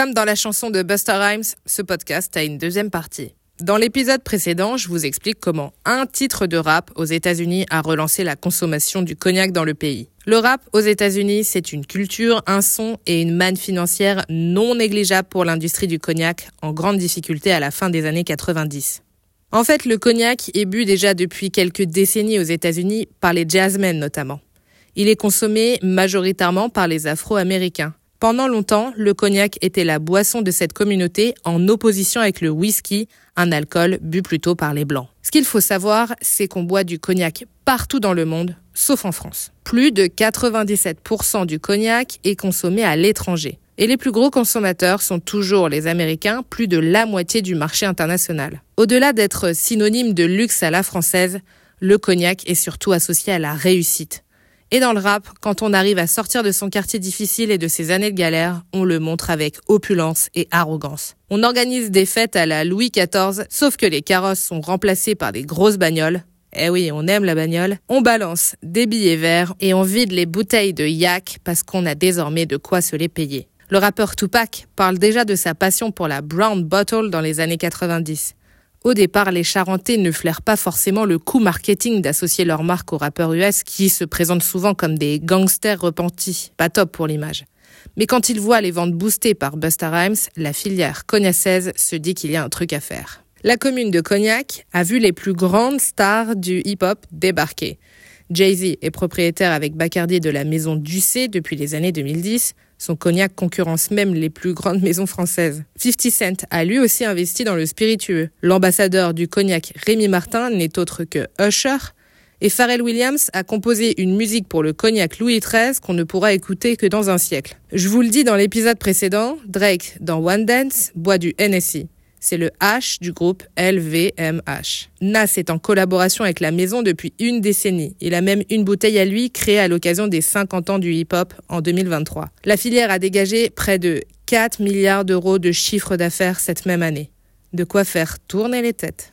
Comme dans la chanson de Buster Rhymes, ce podcast a une deuxième partie. Dans l'épisode précédent, je vous explique comment un titre de rap aux États-Unis a relancé la consommation du cognac dans le pays. Le rap aux États-Unis, c'est une culture, un son et une manne financière non négligeable pour l'industrie du cognac en grande difficulté à la fin des années 90. En fait, le cognac est bu déjà depuis quelques décennies aux États-Unis par les jazzmen notamment. Il est consommé majoritairement par les Afro-Américains. Pendant longtemps, le cognac était la boisson de cette communauté en opposition avec le whisky, un alcool bu plutôt par les blancs. Ce qu'il faut savoir, c'est qu'on boit du cognac partout dans le monde, sauf en France. Plus de 97% du cognac est consommé à l'étranger. Et les plus gros consommateurs sont toujours les Américains, plus de la moitié du marché international. Au-delà d'être synonyme de luxe à la française, le cognac est surtout associé à la réussite. Et dans le rap, quand on arrive à sortir de son quartier difficile et de ses années de galère, on le montre avec opulence et arrogance. On organise des fêtes à la Louis XIV, sauf que les carrosses sont remplacés par des grosses bagnoles. Eh oui, on aime la bagnole. On balance des billets verts et on vide les bouteilles de yak parce qu'on a désormais de quoi se les payer. Le rappeur Tupac parle déjà de sa passion pour la brown bottle dans les années 90. Au départ, les Charentais ne flairent pas forcément le coup marketing d'associer leur marque aux rappeurs US qui se présentent souvent comme des gangsters repentis. Pas top pour l'image. Mais quand ils voient les ventes boostées par Busta Rhymes, la filière cognacèse se dit qu'il y a un truc à faire. La commune de Cognac a vu les plus grandes stars du hip-hop débarquer. Jay-Z est propriétaire avec Bacardi de la maison Ducé depuis les années 2010. Son cognac concurrence même les plus grandes maisons françaises. 50 Cent a lui aussi investi dans le spiritueux. L'ambassadeur du cognac Rémi Martin n'est autre que Usher. Et Pharrell Williams a composé une musique pour le cognac Louis XIII qu'on ne pourra écouter que dans un siècle. Je vous le dis dans l'épisode précédent, Drake, dans One Dance, boit du NSI. C'est le H du groupe LVMH. Nas est en collaboration avec la maison depuis une décennie. Il a même une bouteille à lui créée à l'occasion des 50 ans du hip-hop en 2023. La filière a dégagé près de 4 milliards d'euros de chiffre d'affaires cette même année. De quoi faire tourner les têtes.